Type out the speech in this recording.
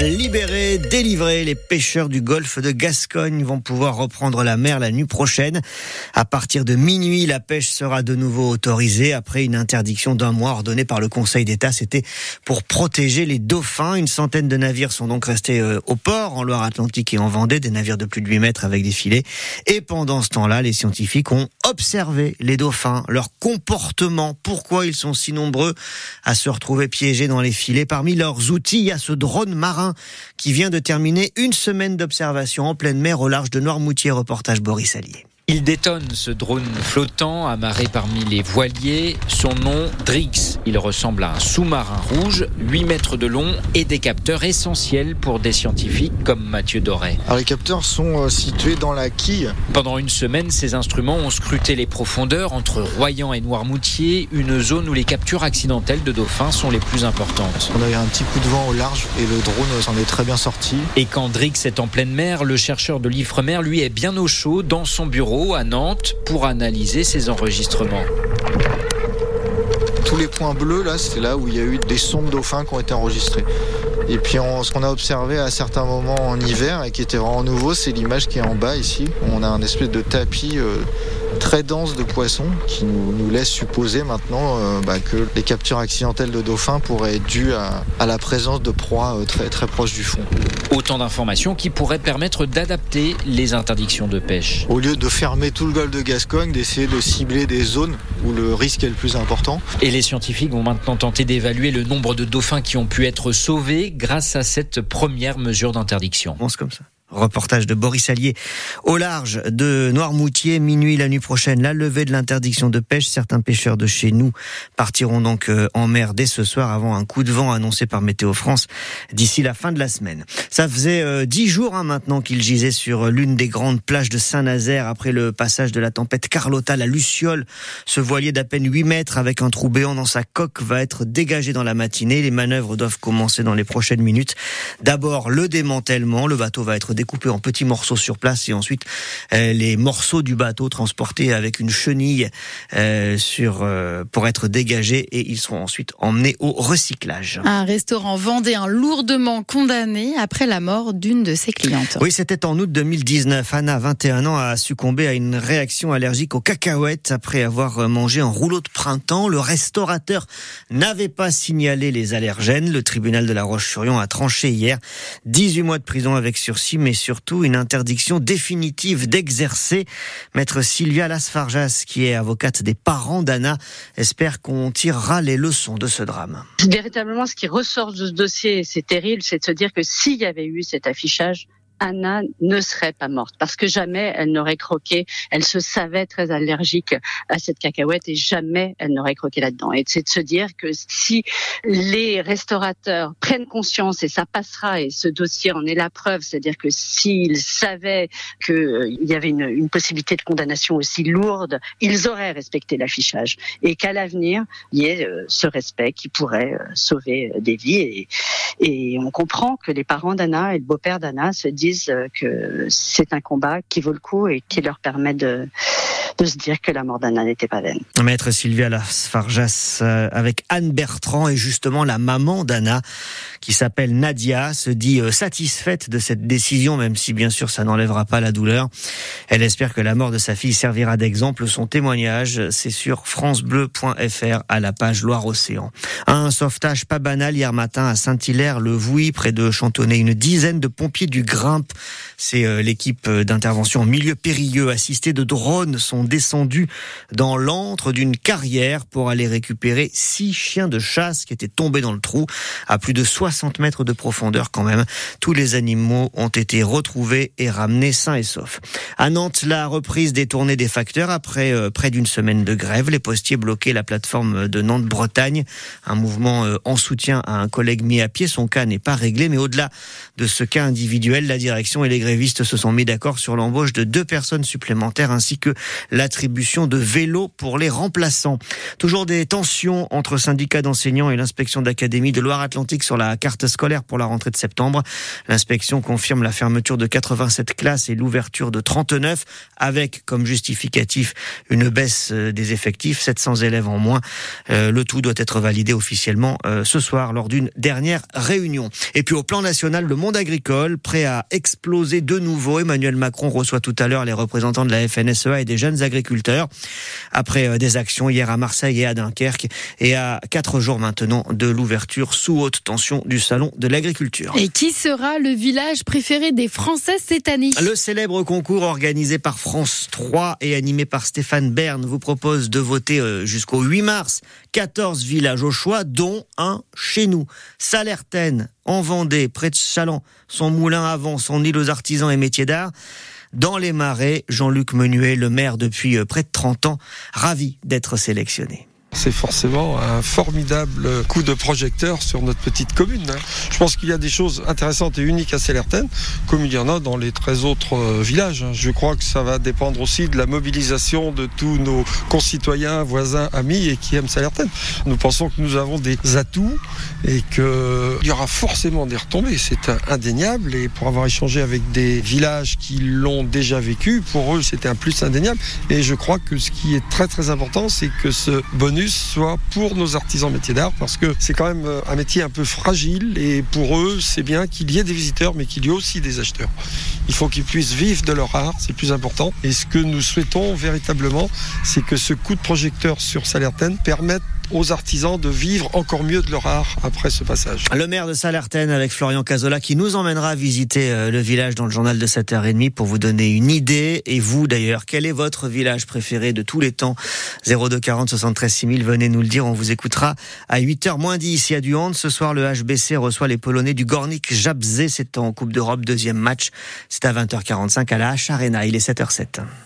Libérés, délivrés, les pêcheurs du golfe de Gascogne vont pouvoir reprendre la mer la nuit prochaine. À partir de minuit, la pêche sera de nouveau autorisée après une interdiction d'un mois ordonnée par le Conseil d'État. C'était pour protéger les dauphins. Une centaine de navires sont donc restés euh, au port en Loire-Atlantique et en Vendée, des navires de plus de 8 mètres avec des filets. Et pendant ce temps-là, les scientifiques ont observé les dauphins, leur comportement, pourquoi ils sont si nombreux à se retrouver piégés dans les filets. Parmi leurs outils, il y a ce drone marin qui vient de terminer une semaine d'observation en pleine mer au large de Noirmoutier. Reportage Boris Allier. Il détonne ce drone flottant amarré parmi les voiliers. Son nom, Drix. Il ressemble à un sous-marin rouge, 8 mètres de long et des capteurs essentiels pour des scientifiques comme Mathieu Doré. Alors les capteurs sont euh, situés dans la quille. Pendant une semaine, ces instruments ont scruté les profondeurs entre Royan et Noirmoutier, une zone où les captures accidentelles de dauphins sont les plus importantes. On a eu un petit coup de vent au large et le drone s'en est très bien sorti. Et quand Drix est en pleine mer, le chercheur de l'Ifremer, lui, est bien au chaud dans son bureau à Nantes pour analyser ces enregistrements. Tous les points bleus, là, c'est là où il y a eu des sons dauphins qui ont été enregistrés. Et puis ce qu'on a observé à certains moments en hiver et qui était vraiment nouveau, c'est l'image qui est en bas ici. On a un espèce de tapis euh, très dense de poissons qui nous, laisse supposer maintenant euh, bah, que les captures accidentelles de dauphins pourraient être dues à, la présence de proies euh, très, très proches du fond. Autant d'informations qui pourraient permettre d'adapter les interdictions de pêche. Au lieu de fermer tout le golfe de Gascogne, d'essayer de cibler des zones où le risque est le plus important. Et les scientifiques vont maintenant tenter d'évaluer le nombre de dauphins qui ont pu être sauvés grâce à cette première mesure d'interdiction. On comme ça. Reportage de Boris Allier au large de Noirmoutier, minuit la nuit prochaine, la levée de l'interdiction de pêche. Certains pêcheurs de chez nous partiront donc euh, en mer dès ce soir avant un coup de vent annoncé par Météo France d'ici la fin de la semaine. Ça faisait euh, dix jours hein, maintenant qu'il gisait sur l'une des grandes plages de Saint-Nazaire après le passage de la tempête Carlotta, la Luciole. Ce voilier d'à peine 8 mètres avec un trou béant dans sa coque va être dégagé dans la matinée. Les manœuvres doivent commencer dans les prochaines minutes. D'abord le démantèlement, le bateau va être découpé en petits morceaux sur place et ensuite euh, les morceaux du bateau transportés avec une chenille euh, sur euh, pour être dégagés et ils seront ensuite emmenés au recyclage. Un restaurant vendéen lourdement condamné après la mort d'une de ses clientes. Oui, c'était en août 2019. Anna, 21 ans, a succombé à une réaction allergique aux cacahuètes après avoir mangé un rouleau de printemps. Le restaurateur n'avait pas signalé les allergènes. Le tribunal de la Roche-sur-Yon a tranché hier 18 mois de prison avec sursis, mais surtout une interdiction définitive d'exercer. Maître Sylvia Lasfargas, qui est avocate des parents d'Anna, espère qu'on tirera les leçons de ce drame. Véritablement, ce qui ressort de ce dossier, c'est terrible, c'est de se dire que s'il y avait eu cet affichage, Anna ne serait pas morte parce que jamais elle n'aurait croqué. Elle se savait très allergique à cette cacahuète et jamais elle n'aurait croqué là-dedans. Et c'est de se dire que si les restaurateurs prennent conscience et ça passera et ce dossier en est la preuve, c'est-à-dire que s'ils savaient qu'il euh, y avait une, possibilité de condamnation aussi lourde, ils auraient respecté l'affichage et qu'à l'avenir il y ait euh, ce respect qui pourrait euh, sauver des vies. Et, et on comprend que les parents d'Anna et le beau-père d'Anna se disent euh, que c'est un combat qui vaut le coup et qui leur permet de, de se dire que la mort d'Anna n'était pas vaine. Maître Sylvia Lasfarjas euh, avec Anne Bertrand et justement la maman d'Anna qui s'appelle Nadia se dit euh, satisfaite de cette décision même si bien sûr ça n'enlèvera pas la douleur. Elle espère que la mort de sa fille servira d'exemple. Son témoignage c'est sur francebleu.fr à la page Loire-Océan. Un sauvetage pas banal hier matin à Saint-Hilaire le Vouy près de Chantonnay. Une dizaine de pompiers du Grimpe, c'est euh, l'équipe d'intervention en milieu périlleux assistée de drones sont descendu dans l'antre d'une carrière pour aller récupérer six chiens de chasse qui étaient tombés dans le trou à plus de 60 mètres de profondeur quand même. Tous les animaux ont été retrouvés et ramenés sains et saufs. À Nantes, la reprise des tournées des facteurs après euh, près d'une semaine de grève. Les postiers bloquaient la plateforme de Nantes-Bretagne. Un mouvement euh, en soutien à un collègue mis à pied. Son cas n'est pas réglé, mais au-delà de ce cas individuel, la direction et les grévistes se sont mis d'accord sur l'embauche de deux personnes supplémentaires ainsi que l'attribution de vélos pour les remplaçants. Toujours des tensions entre syndicats d'enseignants et l'inspection d'académie de Loire-Atlantique sur la carte scolaire pour la rentrée de septembre. L'inspection confirme la fermeture de 87 classes et l'ouverture de 39 avec comme justificatif une baisse euh, des effectifs, 700 élèves en moins. Euh, le tout doit être validé officiellement euh, ce soir lors d'une dernière réunion. Et puis au plan national, le monde agricole, prêt à exploser de nouveau. Emmanuel Macron reçoit tout à l'heure les représentants de la FNSEA et des jeunes agriculteurs. Après des actions hier à Marseille et à Dunkerque et à quatre jours maintenant de l'ouverture sous haute tension du salon de l'agriculture. Et qui sera le village préféré des Français cette année? Le célèbre concours organisé par France 3 et animé par Stéphane Bern vous propose de voter euh, jusqu'au 8 mars 14 villages au choix, dont un chez nous. Salertaine, en Vendée, près de Chaland, son moulin avant, son île aux artisans et métiers d'art. Dans les marais, Jean-Luc Menuet, le maire depuis euh, près de 30 ans, ravi d'être sélectionné c'est forcément un formidable coup de projecteur sur notre petite commune. Hein. Je pense qu'il y a des choses intéressantes et uniques à Célérten, comme il y en a dans les 13 autres euh, villages. Hein. Je crois que ça va dépendre aussi de la mobilisation de tous nos concitoyens, voisins, amis et qui aiment Célérten. Nous pensons que nous avons des atouts et qu'il y aura forcément des retombées. C'est indéniable et pour avoir échangé avec des villages qui l'ont déjà vécu, pour eux c'était un plus indéniable. Et je crois que ce qui est très très important, c'est que ce bonus soit pour nos artisans métiers d'art parce que c'est quand même euh, un métier un peu fragile et pour eux c'est bien qu'il y ait des visiteurs mais qu'il y ait aussi des acheteurs. Il faut qu'ils puissent vivre de leur art, c'est plus important. Et ce que nous souhaitons véritablement, c'est que ce coup de projecteur sur Salertaine permette aux artisans de vivre encore mieux de leur art après ce passage. Le maire de Salertaine avec Florian Cazola qui nous emmènera visiter euh, le village dans le journal de 7h30 pour vous donner une idée. Et vous d'ailleurs, quel est votre village préféré de tous les temps? 02 40 73 6000, venez nous le dire, on vous écoutera à 8h moins 10. Il y a du hand. Ce soir, le HBC reçoit les Polonais du Gornik Jabzé. C'est en Coupe d'Europe, deuxième match. C'est à 20h45 à la H Arena. Il est 7h07.